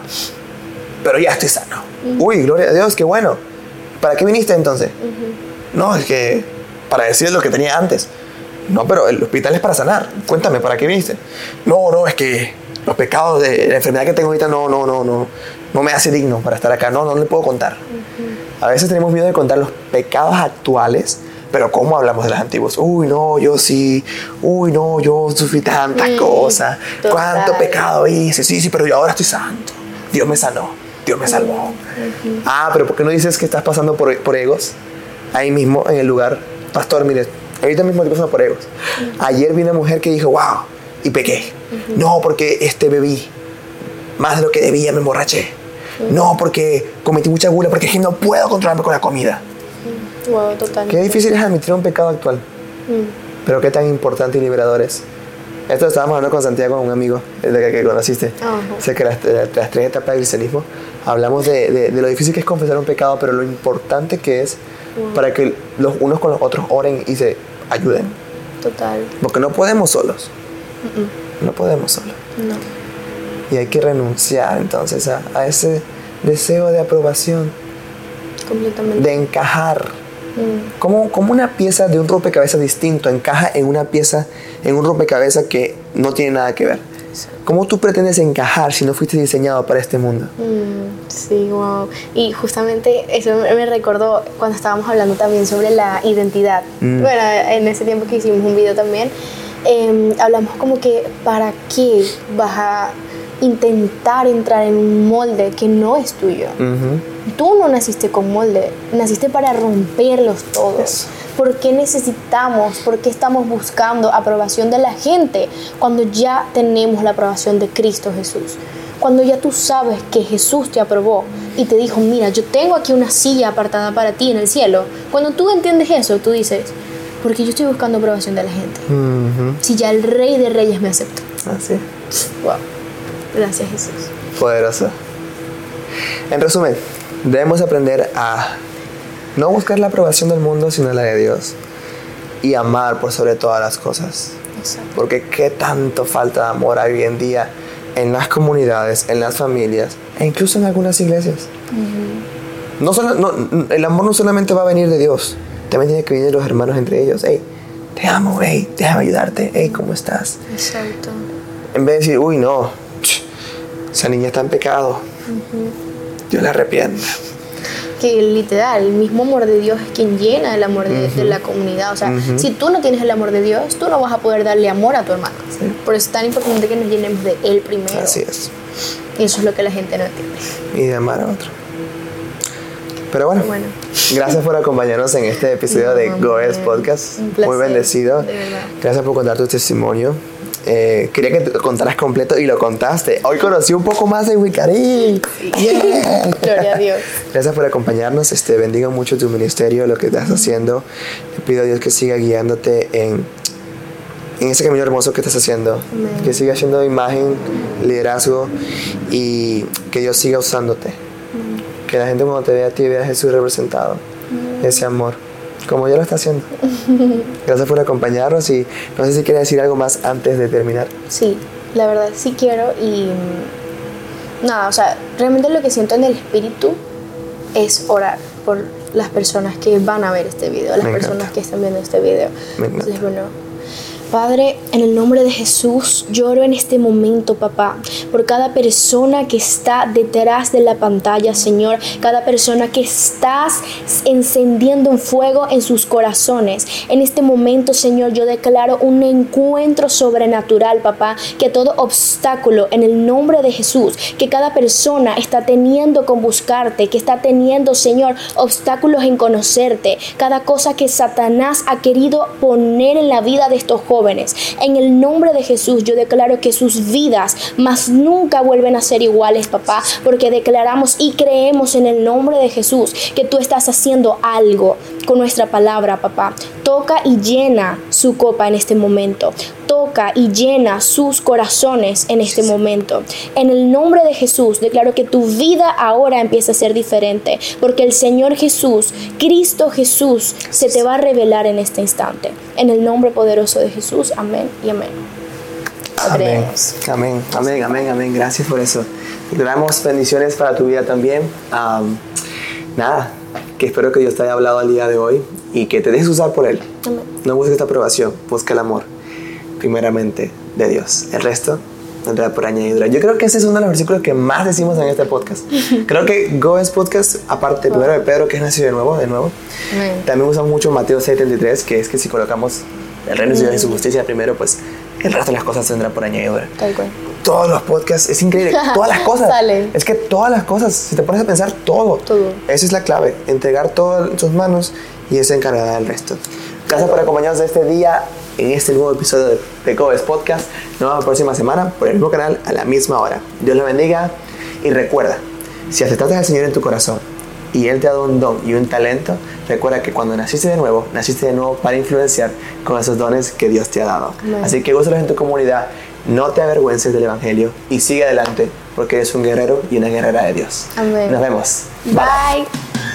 pero ya estoy sano. Uy, gloria a Dios, qué bueno. ¿Para qué viniste entonces? No, es que para decir lo que tenía antes. No, pero el hospital es para sanar. Cuéntame, ¿para qué viniste? No, no, es que los pecados de la enfermedad que tengo ahorita no, no, no, no, no me hace digno para estar acá. No, no le puedo contar. A veces tenemos miedo de contar los pecados actuales, pero ¿cómo hablamos de los antiguos? Uy, no, yo sí. Uy, no, yo sufrí tantas Mm, cosas. total. ¿Cuánto pecado hice? Sí, sí, pero yo ahora estoy santo. Dios me sanó. Dios me salvó. Ah, pero ¿por qué no dices que estás pasando por, por egos? Ahí mismo, en el lugar. Pastor, mire, ahorita mismo estoy pasando por egos. Ayer vi una mujer que dijo, wow, y pequé. No, porque este bebí más de lo que debía, me emborraché. No, porque cometí mucha gula, porque no puedo controlarme con la comida. Wow, total. Qué difícil es admitir un pecado actual, Mm. pero qué tan importante y liberador es. Esto estábamos hablando con Santiago, un amigo el de que, que conociste, Ajá. acerca de las, de las tres etapas del cristianismo. Hablamos de, de- de lo difícil que es confesar un pecado, pero lo importante que es para que los unos con los otros oren y se ayuden. Total. Porque no podemos solos. No podemos solos. No. Y hay que renunciar entonces a, a ese deseo de aprobación, Completamente. de encajar. Mm. Como, como una pieza de un rompecabezas distinto encaja en una pieza, en un rompecabezas que no tiene nada que ver. ¿Cómo tú pretendes encajar si no fuiste diseñado para este mundo? Mm, sí, wow. Y justamente eso me recordó cuando estábamos hablando también sobre la identidad. Mm. Bueno, en ese tiempo que hicimos un video también, em, hablamos como que para qué vas a intentar entrar en un molde que no es tuyo. Tú no naciste con molde, naciste para romperlos todos. ¿Por qué necesitamos, por qué estamos buscando aprobación de la gente cuando ya tenemos la aprobación de Cristo Jesús? Cuando ya tú sabes que Jesús te aprobó y te dijo, mira, yo tengo aquí una silla apartada para ti en el cielo. Cuando tú entiendes eso, tú dices, ¿por qué yo estoy buscando aprobación de la gente? Si ya el Rey de Reyes me aceptó. Así. Wow. Gracias Jesús. Poderoso. En resumen, debemos aprender a no buscar la aprobación del mundo, sino la de Dios. Y amar por sobre todas las cosas. Exacto. Porque qué tanto falta de amor hay hoy en día en las comunidades, en las familias e incluso en algunas iglesias. no solo, no, el amor no solamente va a venir de Dios, también tiene que venir de los hermanos entre ellos. Hey, te amo, hey, déjame ayudarte, hey, ¿cómo estás? Exacto. En vez de decir, uy, no, esa niña está en pecado, Dios la arrepienta. que literal, el mismo amor de Dios es quien llena el amor de, de la comunidad. O sea, si tú no tienes el amor de Dios, tú no vas a poder darle amor a tu hermano. Por eso es tan importante que nos llenemos de Él primero. Así es. Y eso es lo que la gente no entiende. Y de amar a otro. Pero bueno, Bueno. gracias por acompañarnos en este episodio de Goes Podcast. un placer, Muy bendecido. de verdad. Gracias por contar tu testimonio. Eh, quería que te contaras completo y lo contaste. Hoy conocí un poco más de Wicari. Yeah. Gloria a Dios. Gracias por acompañarnos. Este, bendigo mucho tu ministerio, lo que estás haciendo. Le pido a Dios que siga guiándote en, en ese camino hermoso que estás haciendo. Amén. Que siga siendo imagen, liderazgo y que Dios siga usándote. Que la gente cuando te vea a ti vea a Jesús representado. Ese amor. Como Dios lo está haciendo. Gracias por acompañarnos y no sé si quieres decir algo más antes de terminar. Sí, la verdad sí quiero y mm, nada, o sea, realmente lo que siento en el espíritu es orar por las personas que van a ver este video, las Me personas encanta. que están viendo este video. Me. Entonces, bueno, Padre, en el nombre de Jesús, lloro en este momento, papá, por cada persona que está detrás de la pantalla, Señor, cada persona que estás encendiendo un fuego en sus corazones. En este momento, Señor, yo declaro un encuentro sobrenatural, papá, que todo obstáculo en el nombre de Jesús, que cada persona está teniendo con buscarte, que está teniendo, Señor, obstáculos en conocerte, cada cosa que Satanás ha querido poner en la vida de estos jóvenes. En el nombre de Jesús yo declaro que sus vidas más nunca vuelven a ser iguales, papá, porque declaramos y creemos en el nombre de Jesús que tú estás haciendo algo con nuestra palabra, papá. Toca y llena su copa en este momento. Toca y llena sus corazones en este momento. En el nombre de Jesús declaro que tu vida ahora empieza a ser diferente, porque el Señor Jesús, Cristo Jesús, se te va a revelar en este instante. En el nombre poderoso de Jesús, amén y amén. Amén. Amén, amén, amén, amén. Gracias por eso. Declaramos bendiciones para tu vida también. Am, nada, que espero que Dios te haya hablado al día de hoy y que te dejes usar por Él. Amén. No busques esta aprobación, busca el amor, primeramente de Dios. El resto vendrá por añadidura. Yo creo que ese es uno de los versículos que más decimos en este podcast. Creo que Goes Podcast, aparte primero de Pedro, que es nacido de nuevo, de nuevo, Amén. también usamos mucho Mateo 6:33, que es que si colocamos el reino de Dios y su justicia primero, pues el resto de las cosas vendrán por añadidura Tal cual. todos los podcasts, es increíble, todas las cosas. Salen. Es que todas las cosas, si te pones a pensar, todo. Todo. Esa es la clave, entregar todo en sus manos y Él se encargará del resto. Gracias por acompañarnos este día en este nuevo episodio de Pecobes Podcast. Nos vemos la próxima semana por el mismo canal a la misma hora. Dios le bendiga y recuerda, si aceptaste al Señor en tu corazón y Él te ha dado un don y un talento, recuerda que cuando naciste de nuevo, naciste de nuevo para influenciar con esos dones que Dios te ha dado. Amén. Así que úsalos en tu comunidad, no te avergüences del Evangelio y sigue adelante porque eres un guerrero y una guerrera de Dios. Amén. Nos vemos. Bye.